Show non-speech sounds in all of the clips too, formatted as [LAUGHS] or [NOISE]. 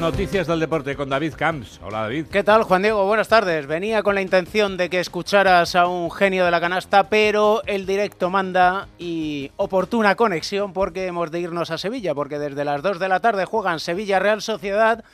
noticias del deporte con David Camps. Hola David. ¿Qué tal Juan Diego? Buenas tardes. Venía con la intención de que escucharas a un genio de la canasta, pero el directo manda y oportuna conexión porque hemos de irnos a Sevilla, porque desde las 2 de la tarde juegan Sevilla Real Sociedad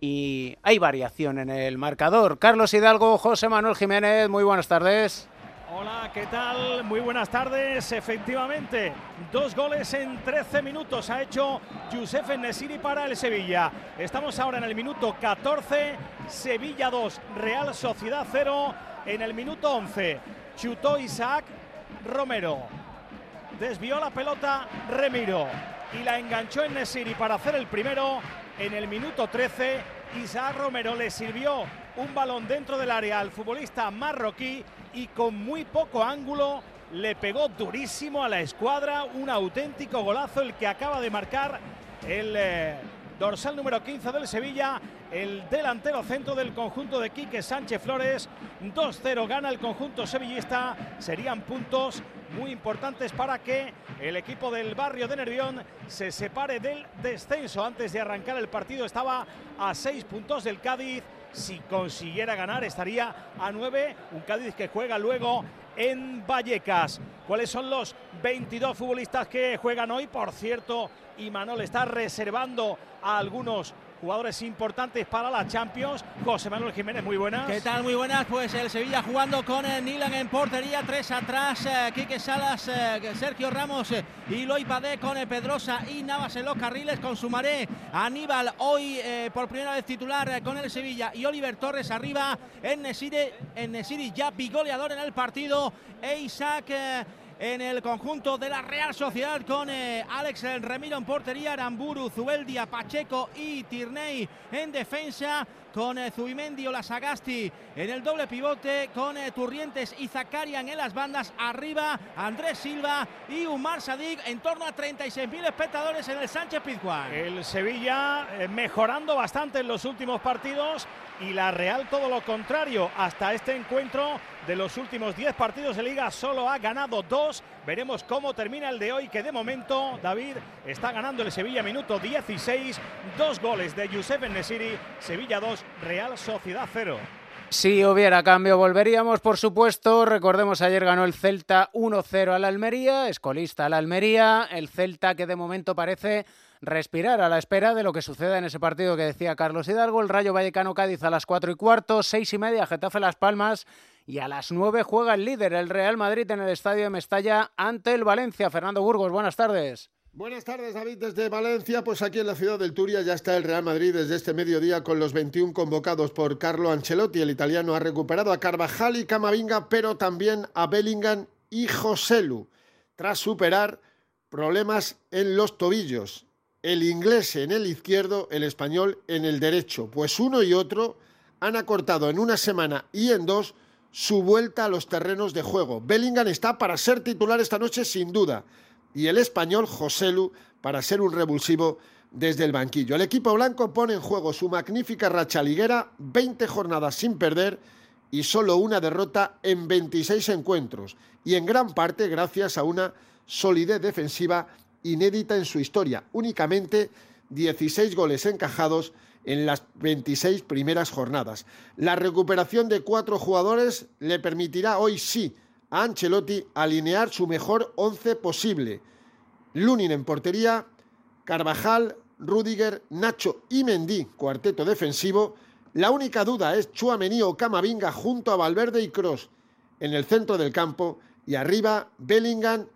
y hay variación en el marcador. Carlos Hidalgo, José Manuel Jiménez, muy buenas tardes. Hola, ¿qué tal? Muy buenas tardes. Efectivamente, dos goles en 13 minutos ha hecho Youssef Nesiri para el Sevilla. Estamos ahora en el minuto 14, Sevilla 2, Real Sociedad 0. En el minuto 11, chutó Isaac Romero. Desvió la pelota Remiro y la enganchó en Nesiri para hacer el primero. En el minuto 13, Isaac Romero le sirvió un balón dentro del área al futbolista marroquí y con muy poco ángulo le pegó durísimo a la escuadra. Un auténtico golazo el que acaba de marcar el eh, dorsal número 15 del Sevilla, el delantero centro del conjunto de Quique Sánchez Flores. 2-0 gana el conjunto sevillista. Serían puntos muy importantes para que el equipo del barrio de Nervión se separe del descenso. Antes de arrancar el partido estaba a seis puntos del Cádiz. Si consiguiera ganar estaría a 9. Un Cádiz que juega luego en Vallecas. ¿Cuáles son los 22 futbolistas que juegan hoy? Por cierto, Imanol está reservando a algunos jugadores importantes para la Champions. José Manuel Jiménez, muy buenas. ¿Qué tal? Muy buenas. Pues el Sevilla jugando con el Nilan en portería, tres atrás, eh, Quique Salas, eh, Sergio Ramos eh, y Loy Padé con Pedrosa y Navas en los carriles, con Sumaré, Aníbal hoy por primera vez titular con el Sevilla y Oliver Torres arriba en Nesiri, en Nesiri ya bigoleador en el partido e Isaac en el conjunto de la Real Sociedad con eh, Alex Remiro en portería, Aramburu, Zubeldia, Pacheco y Tirney en defensa con eh, Zubimendi o la Sagasti en el doble pivote, con eh, Turrientes y Zakarian en las bandas, arriba Andrés Silva y Umar Sadik, en torno a 36.000 espectadores en el Sánchez Pizjuán. El Sevilla eh, mejorando bastante en los últimos partidos y la Real todo lo contrario. Hasta este encuentro de los últimos 10 partidos de liga solo ha ganado dos. Veremos cómo termina el de hoy, que de momento David está ganando el Sevilla minuto 16. Dos goles de Youssef Nesiri, Sevilla 2, Real Sociedad 0. Si hubiera cambio, volveríamos, por supuesto. Recordemos, ayer ganó el Celta 1-0 al Almería, escolista al Almería. El Celta que de momento parece respirar a la espera de lo que suceda en ese partido que decía Carlos Hidalgo. El Rayo Vallecano Cádiz a las 4 y cuarto, 6 y media, Getafe Las Palmas. Y a las 9 juega el líder, el Real Madrid, en el estadio de Mestalla ante el Valencia. Fernando Burgos, buenas tardes. Buenas tardes, David, desde Valencia. Pues aquí en la ciudad del Turia ya está el Real Madrid desde este mediodía con los 21 convocados por Carlo Ancelotti. El italiano ha recuperado a Carvajal y Camavinga, pero también a Bellingham y Joselu, tras superar problemas en los tobillos. El inglés en el izquierdo, el español en el derecho. Pues uno y otro han acortado en una semana y en dos su vuelta a los terrenos de juego. Bellingham está para ser titular esta noche sin duda y el español Joselu para ser un revulsivo desde el banquillo. El equipo blanco pone en juego su magnífica racha liguera, 20 jornadas sin perder y solo una derrota en 26 encuentros, y en gran parte gracias a una solidez defensiva inédita en su historia, únicamente 16 goles encajados en las 26 primeras jornadas. La recuperación de cuatro jugadores le permitirá hoy sí a Ancelotti alinear su mejor once posible. Lunin en portería, Carvajal, Rudiger, Nacho y Mendy, cuarteto defensivo. La única duda es Chuamení o Camavinga junto a Valverde y Cross en el centro del campo y arriba Bellingham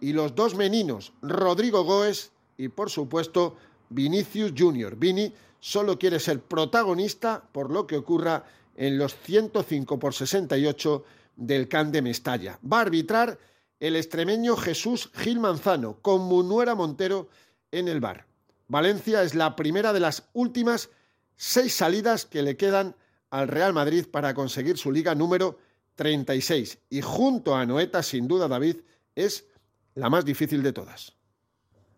y los dos meninos, Rodrigo Goes y por supuesto Vinicius Junior. Vini solo quiere ser protagonista por lo que ocurra en los 105 por 68 del Can de Mestalla. Va a arbitrar el extremeño Jesús Gil Manzano con Munuera Montero en el bar. Valencia es la primera de las últimas seis salidas que le quedan al Real Madrid para conseguir su liga número 36 y junto a Noeta, sin duda David, es la más difícil de todas.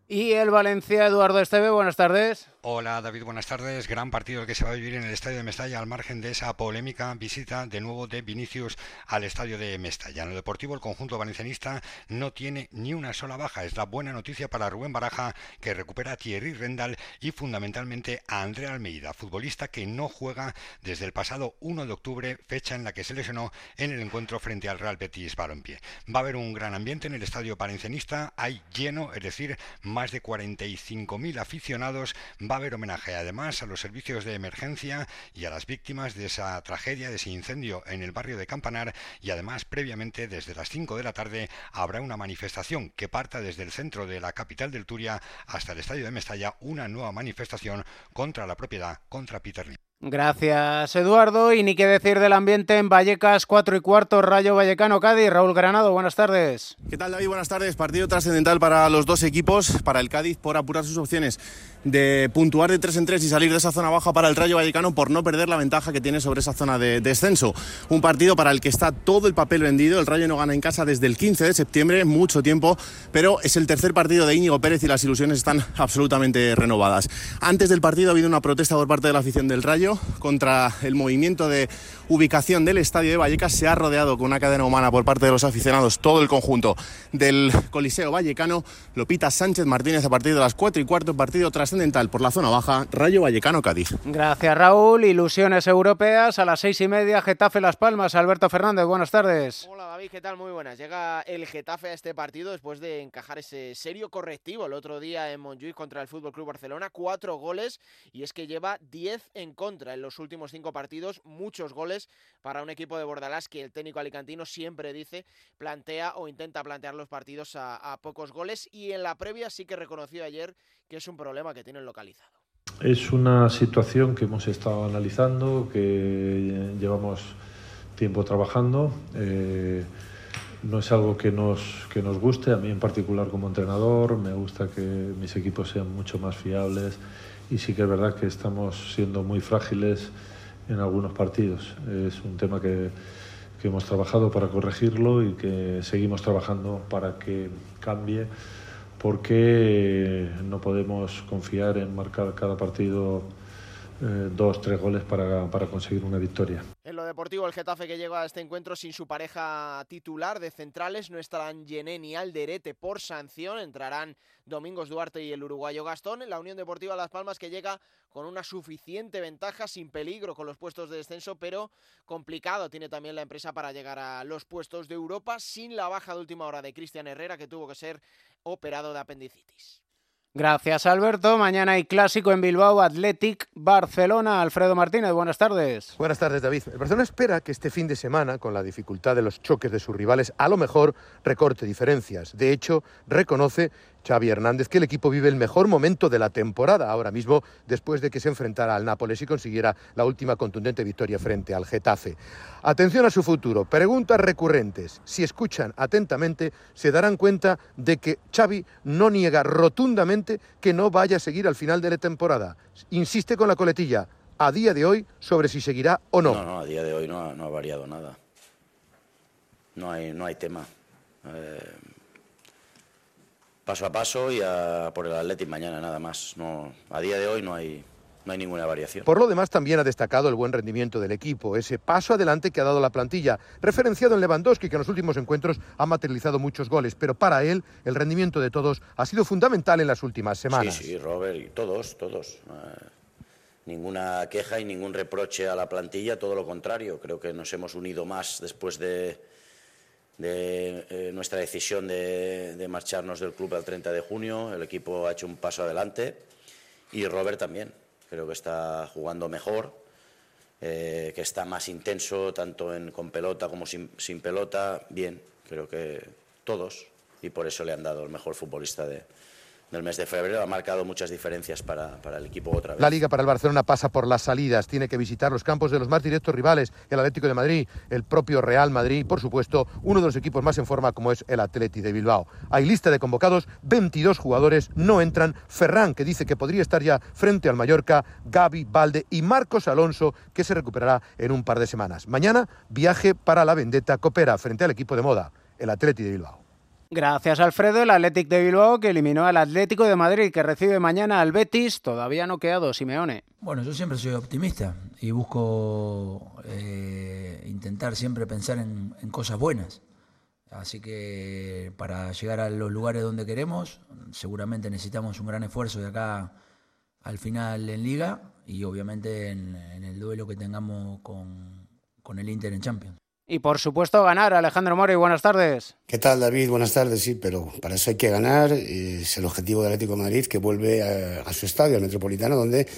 Y el Valencia, Eduardo Esteve, buenas tardes. Hola David, buenas tardes. Gran partido el que se va a vivir en el estadio de Mestalla al margen de esa polémica visita de nuevo de Vinicius al estadio de Mestalla. En lo deportivo, el conjunto valencianista no tiene ni una sola baja. Es la buena noticia para Rubén Baraja, que recupera a Thierry Rendal y fundamentalmente a André Almeida, futbolista que no juega desde el pasado 1 de octubre, fecha en la que se lesionó en el encuentro frente al Real Betis Balompié. Va a haber un gran ambiente en el estadio valencianista, hay lleno, es decir, más de 45.000 aficionados. Va a haber homenaje además a los servicios de emergencia y a las víctimas de esa tragedia, de ese incendio en el barrio de Campanar y además previamente desde las 5 de la tarde habrá una manifestación que parta desde el centro de la capital del Turia hasta el estadio de Mestalla, una nueva manifestación contra la propiedad, contra Peter Lee. Gracias, Eduardo. Y ni qué decir del ambiente en Vallecas, 4 y cuarto, Rayo Vallecano, Cádiz. Raúl Granado, buenas tardes. ¿Qué tal, David? Buenas tardes. Partido trascendental para los dos equipos, para el Cádiz por apurar sus opciones de puntuar de 3 en 3 y salir de esa zona baja para el Rayo Vallecano por no perder la ventaja que tiene sobre esa zona de descenso. Un partido para el que está todo el papel vendido. El Rayo no gana en casa desde el 15 de septiembre, mucho tiempo, pero es el tercer partido de Íñigo Pérez y las ilusiones están absolutamente renovadas. Antes del partido ha habido una protesta por parte de la afición del Rayo contra el movimiento de ubicación del estadio de Vallecas. Se ha rodeado con una cadena humana por parte de los aficionados todo el conjunto del Coliseo Vallecano. Lopita Sánchez Martínez a partir de las 4 y cuarto, partido trascendental por la zona baja, Rayo Vallecano Cádiz. Gracias Raúl. Ilusiones europeas a las seis y media, Getafe Las Palmas. Alberto Fernández, buenas tardes. Hola David, ¿qué tal? Muy buenas. Llega el Getafe a este partido después de encajar ese serio correctivo el otro día en Montjuic contra el Fútbol Club Barcelona. Cuatro goles y es que lleva 10 en contra en los últimos cinco partidos. Muchos goles para un equipo de Bordalás que el técnico alicantino siempre dice plantea o intenta plantear los partidos a, a pocos goles. Y en la previa sí que reconoció ayer que es un problema que tienen localizado. Es una situación que hemos estado analizando, que llevamos tiempo trabajando. Eh, no es algo que nos, que nos guste, a mí en particular como entrenador, me gusta que mis equipos sean mucho más fiables y sí que es verdad que estamos siendo muy frágiles en algunos partidos. Es un tema que, que hemos trabajado para corregirlo y que seguimos trabajando para que cambie porque no podemos confiar en marcar cada partido eh, dos, tres goles para, para, conseguir una victoria. En lo deportivo, el Getafe que llega a este encuentro sin su pareja titular de centrales no estarán Yené ni Alderete por sanción, entrarán Domingos Duarte y el uruguayo Gastón. La Unión Deportiva Las Palmas que llega con una suficiente ventaja, sin peligro con los puestos de descenso, pero complicado tiene también la empresa para llegar a los puestos de Europa sin la baja de última hora de Cristian Herrera que tuvo que ser operado de apendicitis. Gracias, Alberto. Mañana hay clásico en Bilbao, Athletic, Barcelona. Alfredo Martínez, buenas tardes. Buenas tardes, David. El Barcelona espera que este fin de semana, con la dificultad de los choques de sus rivales, a lo mejor recorte diferencias. De hecho, reconoce Xavi Hernández que el equipo vive el mejor momento de la temporada ahora mismo después de que se enfrentara al Nápoles y consiguiera la última contundente victoria frente al Getafe. Atención a su futuro, preguntas recurrentes. Si escuchan atentamente se darán cuenta de que Xavi no niega rotundamente que no vaya a seguir al final de la temporada. Insiste con la coletilla a día de hoy sobre si seguirá o no. No, no, a día de hoy no ha, no ha variado nada. No hay, no hay tema. Eh paso a paso y a por el Athletic mañana nada más. No, a día de hoy no hay, no hay ninguna variación. Por lo demás, también ha destacado el buen rendimiento del equipo, ese paso adelante que ha dado la plantilla, referenciado en Lewandowski, que en los últimos encuentros ha materializado muchos goles, pero para él el rendimiento de todos ha sido fundamental en las últimas semanas. Sí, sí, Robert, y todos, todos. Eh, ninguna queja y ningún reproche a la plantilla, todo lo contrario. Creo que nos hemos unido más después de de eh, nuestra decisión de, marcharnos del club al 30 de junio. El equipo ha hecho un paso adelante y Robert también. Creo que está jugando mejor, eh, que está más intenso tanto en, con pelota como sin, sin pelota. Bien, creo que todos y por eso le han dado el mejor futbolista de, del mes de febrero ha marcado muchas diferencias para, para, el equipo otra vez. La liga para el Barcelona pasa por las salidas, tiene que visitar los campos de los más directos rivales, el Atlético de Madrid, el propio Real Madrid y por supuesto uno de los equipos más en forma como es el Atleti de Bilbao. Hay lista de convocados, 22 jugadores no entran, Ferran que dice que podría estar ya frente al Mallorca, Gaby, Valde y Marcos Alonso que se recuperará en un par de semanas. Mañana viaje para la Vendetta Copera frente al equipo de moda, el Atleti de Bilbao. Gracias, Alfredo. El Athletic de Bilbao que eliminó al Atlético de Madrid, que recibe mañana al Betis, todavía no quedado Simeone. Bueno, yo siempre soy optimista y busco eh, intentar siempre pensar en, cosas buenas. Así que para llegar a los lugares donde queremos, seguramente necesitamos un gran esfuerzo de acá al final en Liga y obviamente en, en el duelo que tengamos con, con el Inter en Champions. Y por supuesto ganar, Alejandro Mori, buenas tardes. ¿Qué tal David? Buenas tardes, sí, pero para eso hay que ganar. Es el objetivo del Atlético de Madrid que vuelve a, a su estadio, al Metropolitano, donde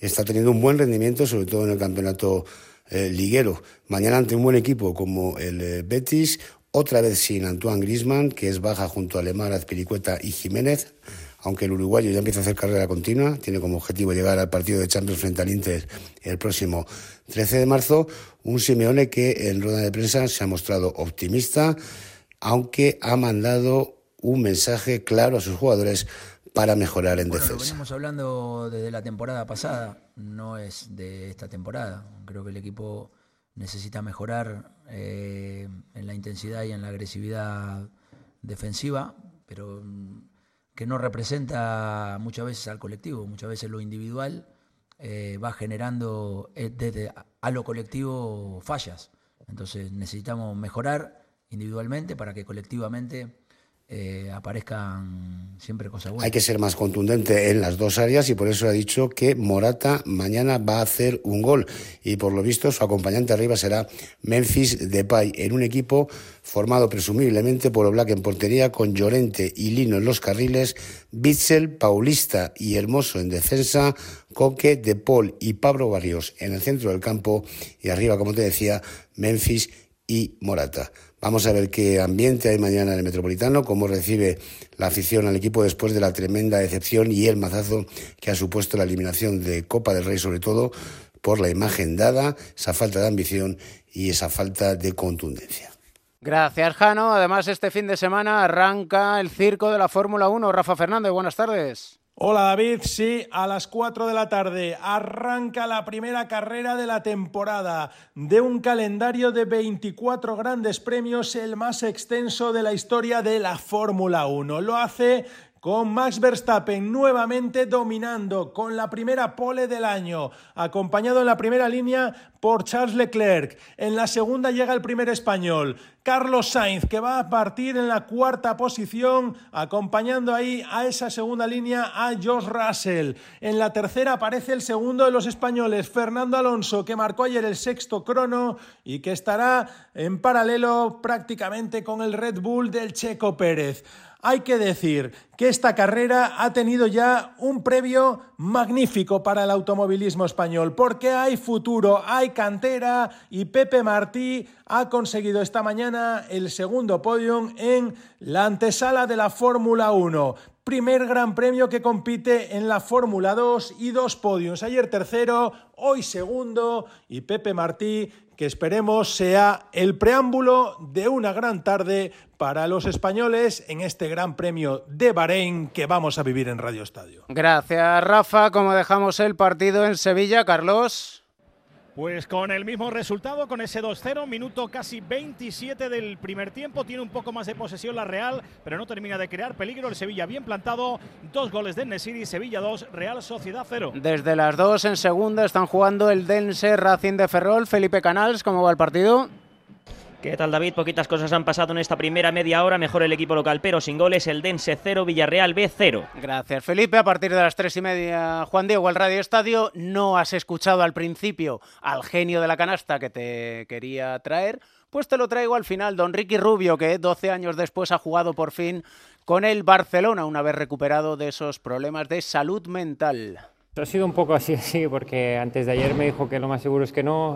está teniendo un buen rendimiento, sobre todo en el campeonato eh, liguero. Mañana ante un buen equipo como el eh, Betis, otra vez sin Antoine Grisman, que es baja junto a Lemar, Azpilicueta y Jiménez aunque el uruguayo ya empieza a hacer carrera continua, tiene como objetivo llegar al partido de Champions frente al Inter el próximo 13 de marzo, un Simeone que en rueda de prensa se ha mostrado optimista, aunque ha mandado un mensaje claro a sus jugadores para mejorar en bueno, defensa. Lo venimos hablando desde la temporada pasada, no es de esta temporada. Creo que el equipo necesita mejorar eh, en la intensidad y en la agresividad defensiva, pero que no representa muchas veces al colectivo, muchas veces lo individual eh, va generando eh, desde a lo colectivo fallas. Entonces necesitamos mejorar individualmente para que colectivamente eh, aparezcan siempre cosas buenas. Hay que ser más contundente en las dos áreas y por eso ha dicho que Morata mañana va a hacer un gol y por lo visto su acompañante arriba será Memphis Depay en un equipo formado presumiblemente por Oblak en portería con Llorente y Lino en los carriles, Bitzel, Paulista y Hermoso en defensa, Coque, De Paul y Pablo Barrios en el centro del campo y arriba, como te decía, Memphis y Morata. Vamos a ver qué ambiente hay mañana en el Metropolitano, cómo recibe la afición al equipo después de la tremenda decepción y el mazazo que ha supuesto la eliminación de Copa del Rey, sobre todo por la imagen dada, esa falta de ambición y esa falta de contundencia. Gracias, Jano. Además, este fin de semana arranca el circo de la Fórmula 1. Rafa Fernández, buenas tardes. Hola David, sí, a las 4 de la tarde arranca la primera carrera de la temporada de un calendario de 24 grandes premios, el más extenso de la historia de la Fórmula 1. Lo hace con Max Verstappen nuevamente dominando con la primera pole del año, acompañado en la primera línea por Charles Leclerc. En la segunda llega el primer español, Carlos Sainz, que va a partir en la cuarta posición, acompañando ahí a esa segunda línea a Josh Russell. En la tercera aparece el segundo de los españoles, Fernando Alonso, que marcó ayer el sexto crono y que estará en paralelo prácticamente con el Red Bull del Checo Pérez. Hay que decir que esta carrera ha tenido ya un previo magnífico para el automovilismo español, porque hay futuro, hay cantera y Pepe Martí ha conseguido esta mañana el segundo podium en la antesala de la Fórmula 1. Primer gran premio que compite en la Fórmula 2 y dos podios. Ayer tercero, hoy segundo y Pepe Martí que esperemos sea el preámbulo de una gran tarde para los españoles en este Gran Premio de Bahrein que vamos a vivir en Radio Estadio. Gracias, Rafa. Como dejamos el partido en Sevilla, Carlos. Pues con el mismo resultado, con ese 2-0, minuto casi 27 del primer tiempo, tiene un poco más de posesión la Real, pero no termina de crear peligro. El Sevilla bien plantado, dos goles de Nesiri, Sevilla 2, Real Sociedad 0. Desde las dos en segunda están jugando el Dense Racing de Ferrol. Felipe Canals, ¿cómo va el partido? ¿Qué tal David? Poquitas cosas han pasado en esta primera media hora. Mejor el equipo local, pero sin goles. El Dense 0, Villarreal B 0. Gracias Felipe. A partir de las tres y media, Juan Diego, el Radio Estadio. No has escuchado al principio al genio de la canasta que te quería traer. Pues te lo traigo al final. Don Ricky Rubio, que 12 años después ha jugado por fin con el Barcelona, una vez recuperado de esos problemas de salud mental. Ha sido un poco así, [LAUGHS] así, porque antes de ayer me dijo que lo más seguro es que no,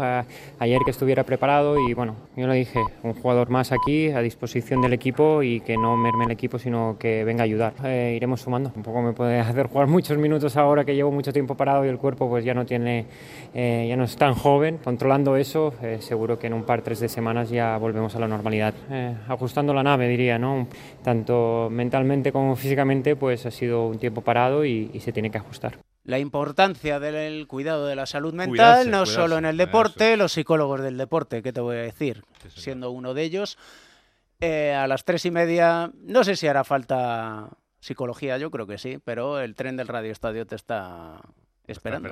ayer que estuviera preparado y bueno, yo le dije, un jugador más aquí a disposición del equipo y que no merme el equipo, sino que venga a ayudar. Eh, iremos sumando, un poco me puede [LAUGHS] hacer jugar muchos minutos ahora que llevo mucho tiempo parado y el cuerpo pues ya no tiene, eh, ya no es tan joven. Controlando eso, eh, seguro que en un par, tres de semanas ya volvemos a la normalidad. Eh, ajustando la nave, diría, ¿no? Tanto mentalmente como físicamente, pues ha sido un tiempo parado y, y se tiene que ajustar la importancia del cuidado de la salud mental, Cuidarse, no cuidarse, solo en el deporte, los psicólogos del deporte, ¿qué te voy a decir? Siendo uno de ellos. Eh, a las tres y media, no sé si hará falta psicología, yo creo que sí, pero el tren del Radio Estadio te está esperando.